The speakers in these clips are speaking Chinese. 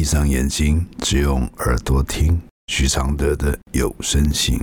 闭上眼睛，只用耳朵听许常德的有声信。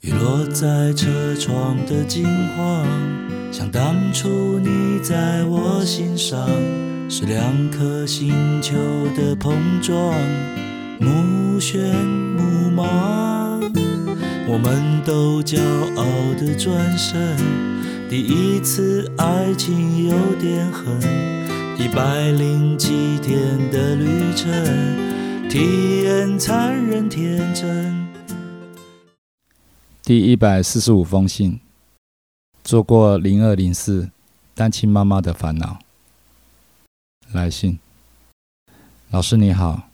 雨落在车窗的金黄，像当初你在我心上，是两颗星球的碰撞，目眩目盲。我们都骄傲的转身，第一次爱情有点狠，一百零七天的旅程，体验残忍天真。第一百四十五封信，做过零二零四单亲妈妈的烦恼。来信，老师你好，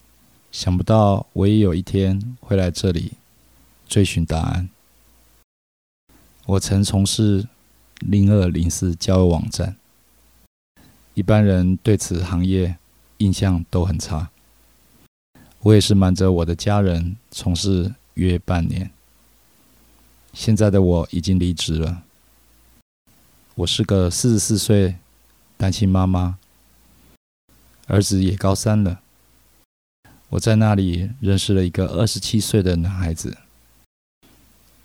想不到我也有一天会来这里追寻答案。我曾从事零二零四交友网站，一般人对此行业印象都很差。我也是瞒着我的家人从事约半年。现在的我已经离职了，我是个四十四岁单亲妈妈，儿子也高三了。我在那里认识了一个二十七岁的男孩子，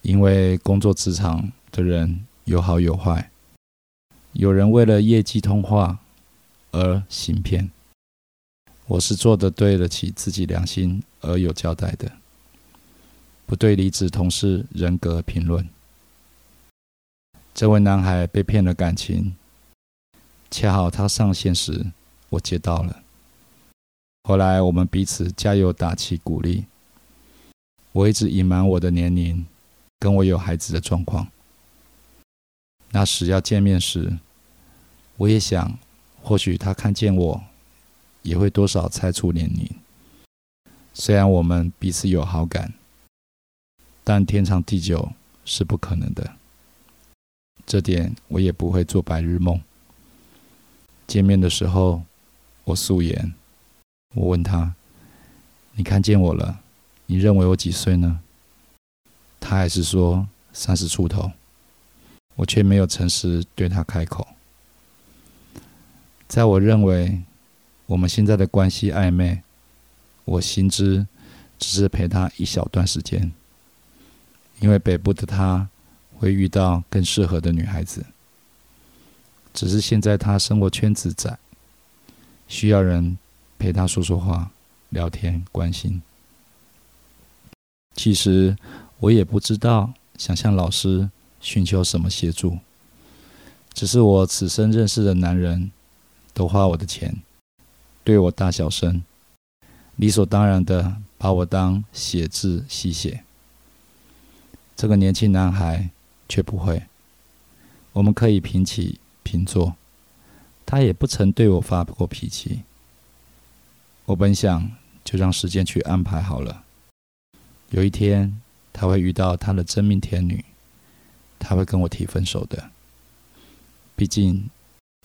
因为工作职场的人有好有坏，有人为了业绩通话而行骗，我是做的对得起自己良心而有交代的。不对离职同事人格评论。这位男孩被骗了感情，恰好他上线时，我接到了。后来我们彼此加油打气鼓励。我一直隐瞒我的年龄，跟我有孩子的状况。那时要见面时，我也想，或许他看见我，也会多少猜出年龄。虽然我们彼此有好感。但天长地久是不可能的，这点我也不会做白日梦。见面的时候，我素颜，我问他：“你看见我了，你认为我几岁呢？”他还是说三十出头，我却没有诚实对他开口。在我认为我们现在的关系暧昧，我心知只是陪他一小段时间。因为北部的他会遇到更适合的女孩子，只是现在他生活圈子窄，需要人陪他说说话、聊天、关心。其实我也不知道想向老师寻求什么协助，只是我此生认识的男人都花我的钱，对我大小声，理所当然的把我当写字吸血。这个年轻男孩却不会。我们可以平起平坐，他也不曾对我发过脾气。我本想就让时间去安排好了，有一天他会遇到他的真命天女，他会跟我提分手的。毕竟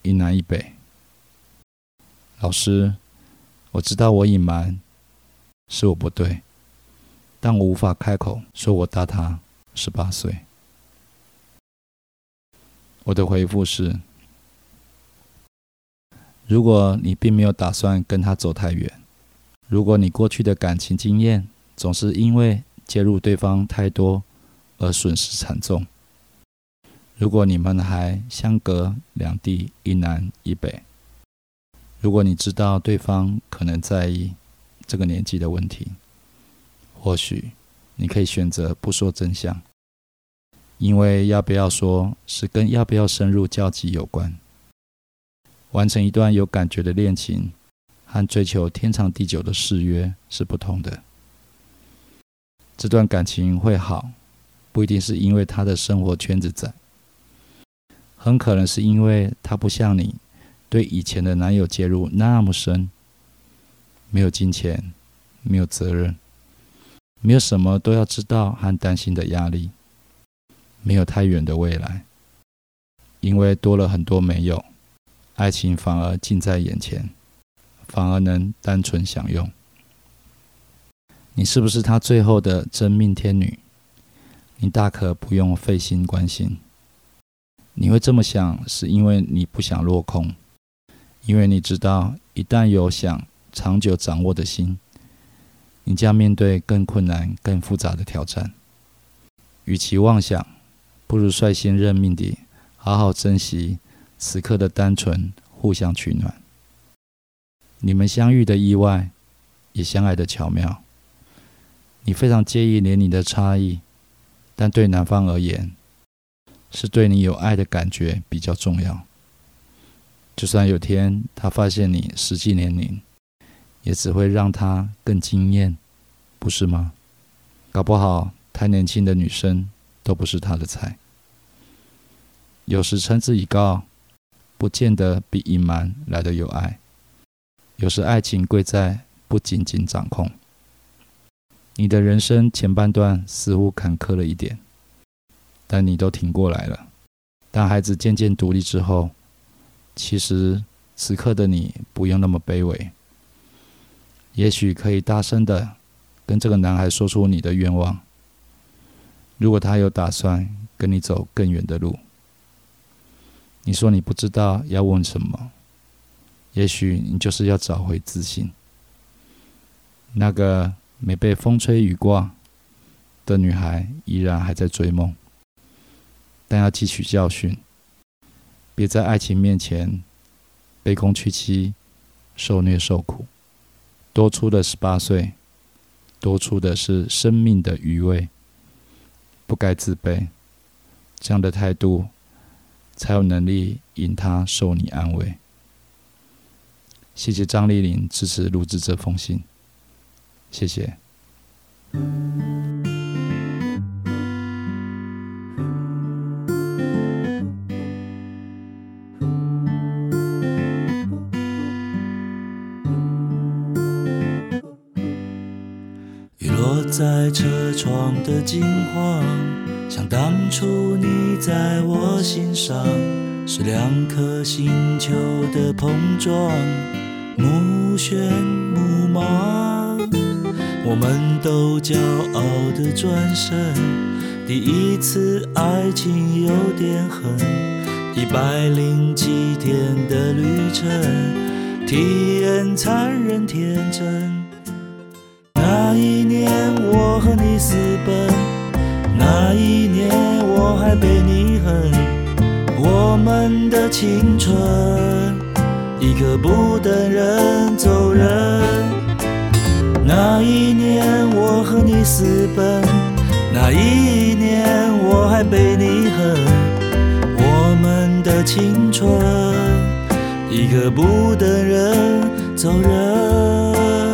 一南一北。老师，我知道我隐瞒是我不对，但我无法开口说我大他。十八岁，我的回复是：如果你并没有打算跟他走太远，如果你过去的感情经验总是因为介入对方太多而损失惨重，如果你们还相隔两地一南一北，如果你知道对方可能在意这个年纪的问题，或许。你可以选择不说真相，因为要不要说是跟要不要深入交集有关。完成一段有感觉的恋情和追求天长地久的誓约是不同的。这段感情会好，不一定是因为他的生活圈子窄，很可能是因为他不像你对以前的男友介入那么深，没有金钱，没有责任。没有什么都要知道和担心的压力，没有太远的未来，因为多了很多没有，爱情反而近在眼前，反而能单纯享用。你是不是他最后的真命天女？你大可不用费心关心。你会这么想，是因为你不想落空，因为你知道，一旦有想长久掌握的心，你将面对更困难、更复杂的挑战。与其妄想，不如率先认命地好好珍惜此刻的单纯，互相取暖。你们相遇的意外，也相爱的巧妙。你非常介意年龄的差异，但对男方而言，是对你有爱的感觉比较重要。就算有天他发现你实际年龄，也只会让他更惊艳，不是吗？搞不好太年轻的女生都不是他的菜。有时称之以告，不见得比隐瞒来的有爱。有时爱情贵在不仅仅掌控。你的人生前半段似乎坎坷了一点。但你都挺过来了。当孩子渐渐独立之后，其实此刻的你不用那么卑微。也许可以大声的跟这个男孩说出你的愿望。如果他有打算跟你走更远的路，你说你不知道要问什么，也许你就是要找回自信。那个没被风吹雨刮的女孩，依然还在追梦。但要汲取教训，别在爱情面前卑躬屈膝、受虐受苦。多出的十八岁，多出的是生命的余味。不该自卑，这样的态度才有能力引他受你安慰。谢谢张丽玲支持录制这封信，谢谢。雨落在车窗的金黄，像当初你在我心上，是两颗星球的碰撞，目眩目盲。我们都骄傲的转身，第一次爱情有点狠，一百零几天的旅程，体验残忍天真。那一年我和你私奔，那一年我还被你恨。我们的青春，一刻不等人走人。那一年我和你私奔，那一年我还被你恨。我们的青春，一刻不等人走人。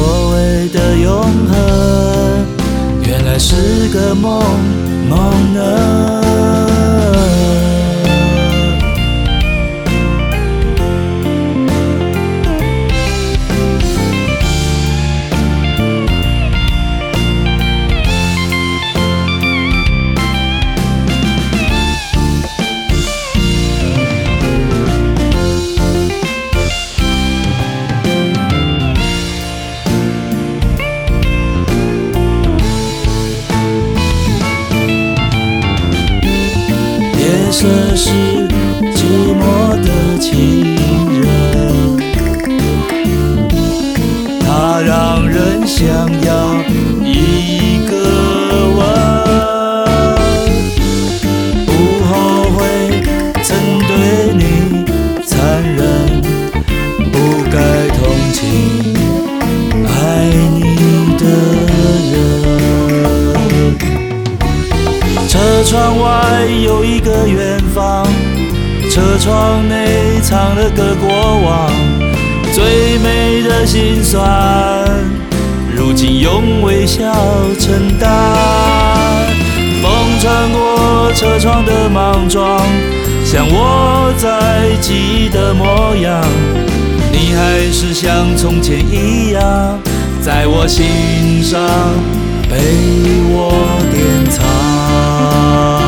所谓的永恒。原来是个梦，梦呢？色是寂寞的情人，它让人想窗外有一个远方，车窗内藏了个过往，最美的心酸，如今用微笑承担。风穿过车窗的莽撞，像我在记忆的模样，你还是像从前一样，在我心上被我典藏。